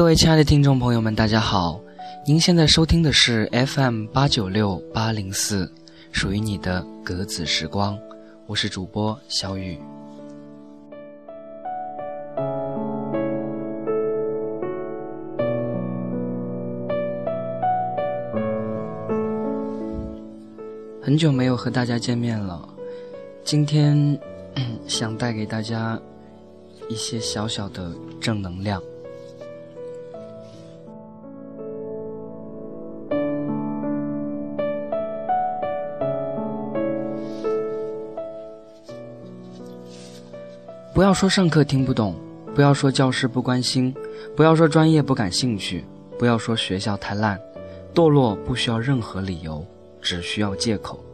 各位亲爱的听众朋友们，大家好！您现在收听的是 FM 八九六八零四，属于你的格子时光，我是主播小雨。很久没有和大家见面了，今天想带给大家一些小小的正能量。要说上课听不懂，不要说教师不关心，不要说专业不感兴趣，不要说学校太烂，堕落不需要任何理由，只需要借口。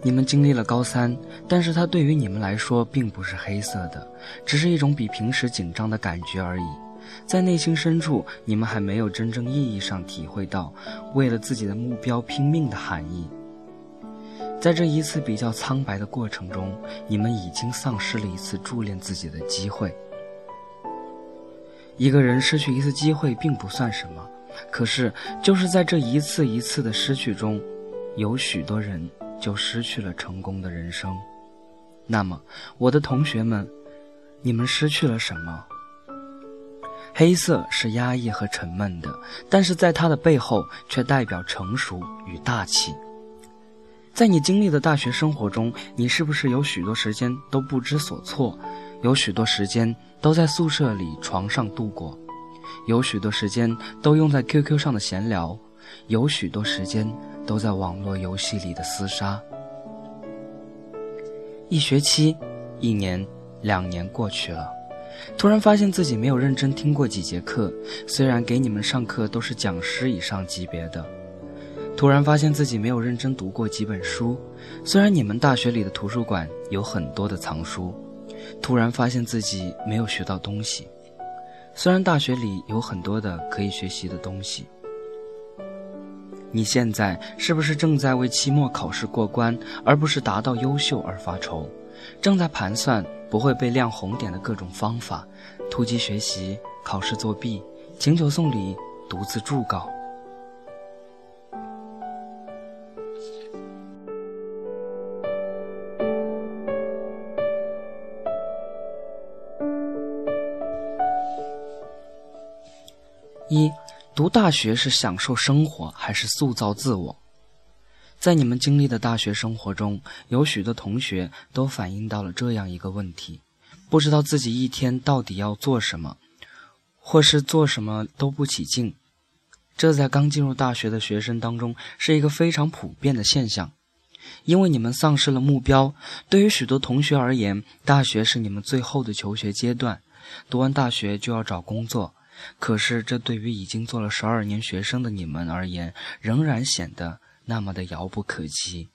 你们经历了高三，但是它对于你们来说并不是黑色的，只是一种比平时紧张的感觉而已。在内心深处，你们还没有真正意义上体会到为了自己的目标拼命的含义。在这一次比较苍白的过程中，你们已经丧失了一次铸炼自己的机会。一个人失去一次机会并不算什么，可是就是在这一次一次的失去中，有许多人就失去了成功的人生。那么，我的同学们，你们失去了什么？黑色是压抑和沉闷的，但是在它的背后却代表成熟与大气。在你经历的大学生活中，你是不是有许多时间都不知所措？有许多时间都在宿舍里床上度过，有许多时间都用在 QQ 上的闲聊，有许多时间都在网络游戏里的厮杀。一学期、一年、两年过去了，突然发现自己没有认真听过几节课，虽然给你们上课都是讲师以上级别的。突然发现自己没有认真读过几本书，虽然你们大学里的图书馆有很多的藏书。突然发现自己没有学到东西，虽然大学里有很多的可以学习的东西。你现在是不是正在为期末考试过关，而不是达到优秀而发愁？正在盘算不会被亮红点的各种方法，突击学习、考试作弊、请求送礼、独自祝稿。读大学是享受生活还是塑造自我？在你们经历的大学生活中，有许多同学都反映到了这样一个问题：不知道自己一天到底要做什么，或是做什么都不起劲。这在刚进入大学的学生当中是一个非常普遍的现象，因为你们丧失了目标。对于许多同学而言，大学是你们最后的求学阶段，读完大学就要找工作。可是，这对于已经做了十二年学生的你们而言，仍然显得那么的遥不可及。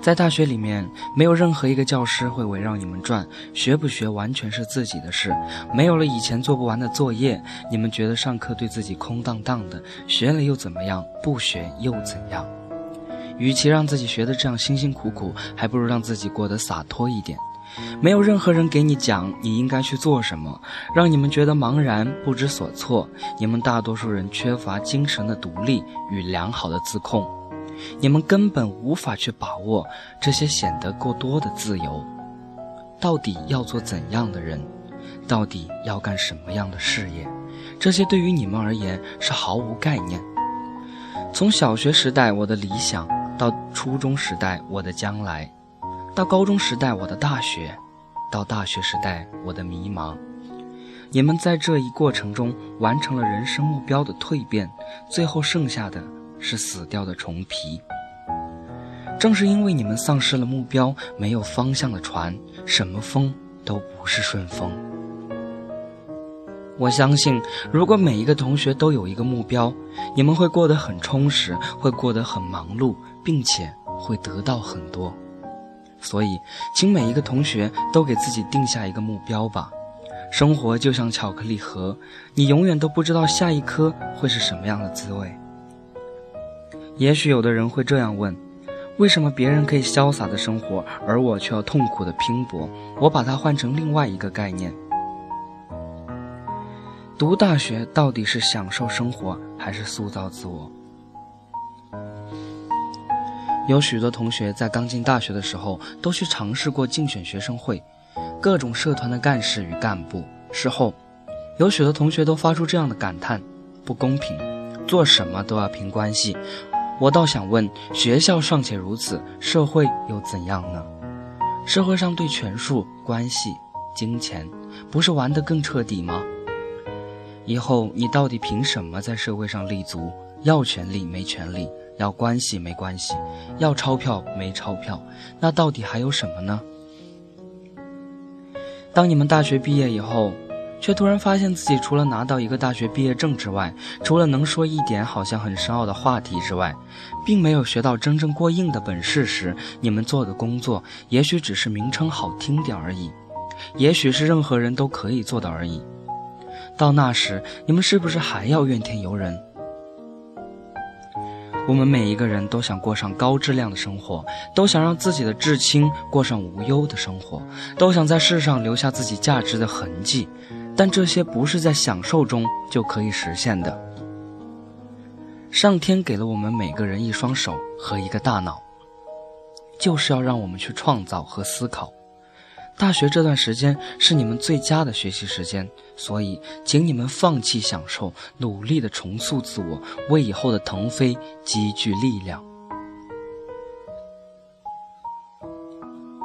在大学里面，没有任何一个教师会围绕你们转，学不学完全是自己的事。没有了以前做不完的作业，你们觉得上课对自己空荡荡的，学了又怎么样？不学又怎样？与其让自己学的这样辛辛苦苦，还不如让自己过得洒脱一点。没有任何人给你讲你应该去做什么，让你们觉得茫然不知所措。你们大多数人缺乏精神的独立与良好的自控，你们根本无法去把握这些显得过多的自由。到底要做怎样的人？到底要干什么样的事业？这些对于你们而言是毫无概念。从小学时代我的理想，到初中时代我的将来。到高中时代，我的大学；到大学时代，我的迷茫。你们在这一过程中完成了人生目标的蜕变，最后剩下的是死掉的虫皮。正是因为你们丧失了目标，没有方向的船，什么风都不是顺风。我相信，如果每一个同学都有一个目标，你们会过得很充实，会过得很忙碌，并且会得到很多。所以，请每一个同学都给自己定下一个目标吧。生活就像巧克力盒，你永远都不知道下一颗会是什么样的滋味。也许有的人会这样问：为什么别人可以潇洒的生活，而我却要痛苦的拼搏？我把它换成另外一个概念：读大学到底是享受生活，还是塑造自我？有许多同学在刚进大学的时候，都去尝试过竞选学生会，各种社团的干事与干部。事后，有许多同学都发出这样的感叹：不公平，做什么都要凭关系。我倒想问：学校尚且如此，社会又怎样呢？社会上对权术、关系、金钱，不是玩得更彻底吗？以后你到底凭什么在社会上立足？要权力没权力，要关系没关系，要钞票没钞票，那到底还有什么呢？当你们大学毕业以后。却突然发现自己除了拿到一个大学毕业证之外，除了能说一点好像很深奥的话题之外，并没有学到真正过硬的本事时，你们做的工作也许只是名称好听点而已，也许是任何人都可以做的而已。到那时，你们是不是还要怨天尤人？我们每一个人都想过上高质量的生活，都想让自己的至亲过上无忧的生活，都想在世上留下自己价值的痕迹。但这些不是在享受中就可以实现的。上天给了我们每个人一双手和一个大脑，就是要让我们去创造和思考。大学这段时间是你们最佳的学习时间，所以请你们放弃享受，努力的重塑自我，为以后的腾飞积聚力量。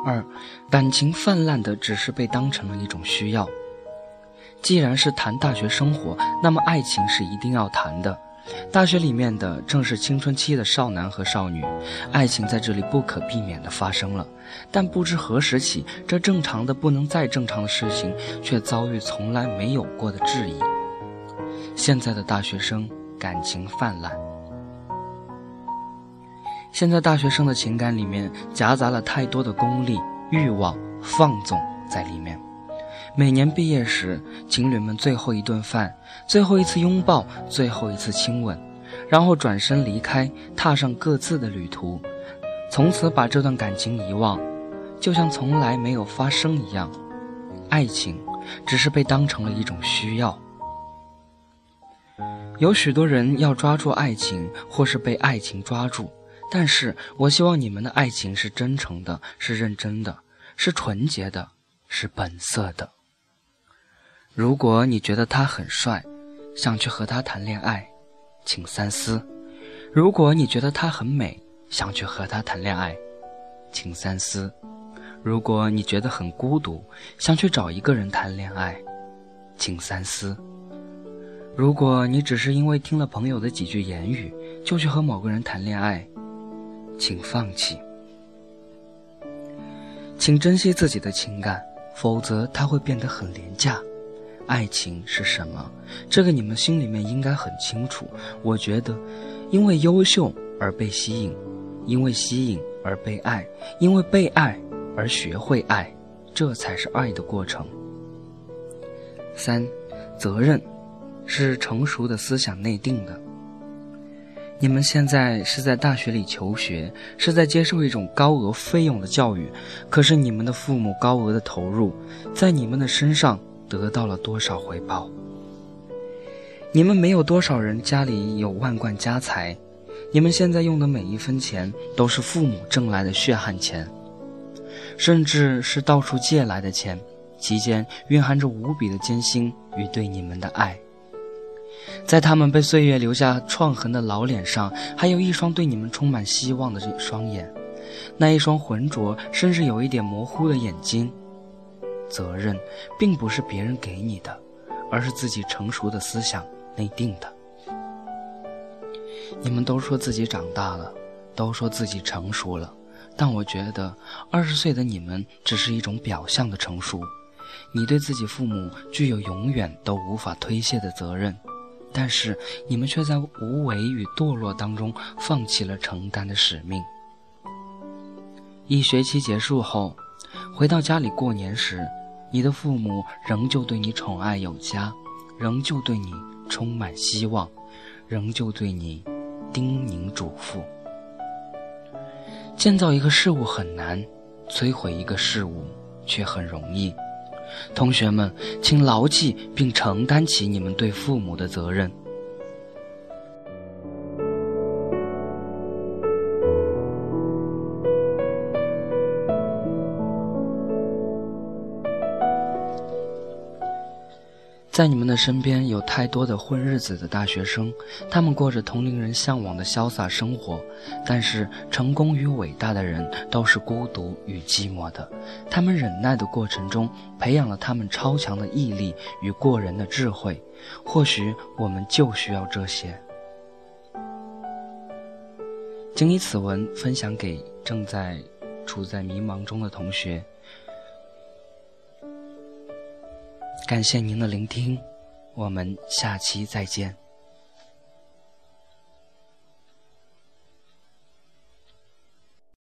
二，感情泛滥的只是被当成了一种需要。既然是谈大学生活，那么爱情是一定要谈的。大学里面的正是青春期的少男和少女，爱情在这里不可避免的发生了。但不知何时起，这正常的不能再正常的事情，却遭遇从来没有过的质疑。现在的大学生感情泛滥，现在大学生的情感里面夹杂了太多的功利、欲望、放纵在里面。每年毕业时，情侣们最后一顿饭、最后一次拥抱、最后一次亲吻，然后转身离开，踏上各自的旅途，从此把这段感情遗忘，就像从来没有发生一样。爱情只是被当成了一种需要。有许多人要抓住爱情，或是被爱情抓住，但是我希望你们的爱情是真诚的，是认真的，是纯洁的，是本色的。如果你觉得他很帅，想去和他谈恋爱，请三思；如果你觉得他很美，想去和他谈恋爱，请三思；如果你觉得很孤独，想去找一个人谈恋爱，请三思；如果你只是因为听了朋友的几句言语就去和某个人谈恋爱，请放弃。请珍惜自己的情感，否则它会变得很廉价。爱情是什么？这个你们心里面应该很清楚。我觉得，因为优秀而被吸引，因为吸引而被爱，因为被爱而学会爱，这才是爱的过程。三，责任，是成熟的思想内定的。你们现在是在大学里求学，是在接受一种高额费用的教育，可是你们的父母高额的投入，在你们的身上。得到了多少回报？你们没有多少人家里有万贯家财，你们现在用的每一分钱都是父母挣来的血汗钱，甚至是到处借来的钱，其间蕴含着无比的艰辛与对你们的爱。在他们被岁月留下创痕的老脸上，还有一双对你们充满希望的双眼，那一双浑浊甚至有一点模糊的眼睛。责任并不是别人给你的，而是自己成熟的思想内定的。你们都说自己长大了，都说自己成熟了，但我觉得二十岁的你们只是一种表象的成熟。你对自己父母具有永远都无法推卸的责任，但是你们却在无为与堕落当中放弃了承担的使命。一学期结束后，回到家里过年时。你的父母仍旧对你宠爱有加，仍旧对你充满希望，仍旧对你叮咛嘱咐。建造一个事物很难，摧毁一个事物却很容易。同学们，请牢记并承担起你们对父母的责任。在你们的身边有太多的混日子的大学生，他们过着同龄人向往的潇洒生活，但是成功与伟大的人都是孤独与寂寞的。他们忍耐的过程中，培养了他们超强的毅力与过人的智慧。或许我们就需要这些。谨以此文分享给正在处在迷茫中的同学。感谢您的聆听，我们下期再见。